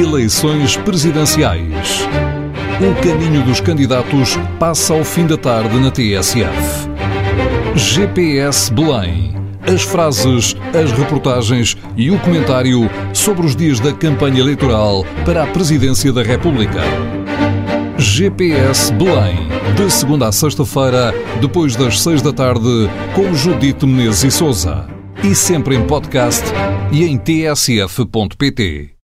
Eleições presidenciais. O caminho dos candidatos passa ao fim da tarde na TSF. GPS Belém. As frases, as reportagens e o comentário sobre os dias da campanha eleitoral para a Presidência da República. GPS Belém. De segunda a sexta-feira, depois das seis da tarde, com Judite Menezes e Souza. E sempre em podcast e em tsf.pt.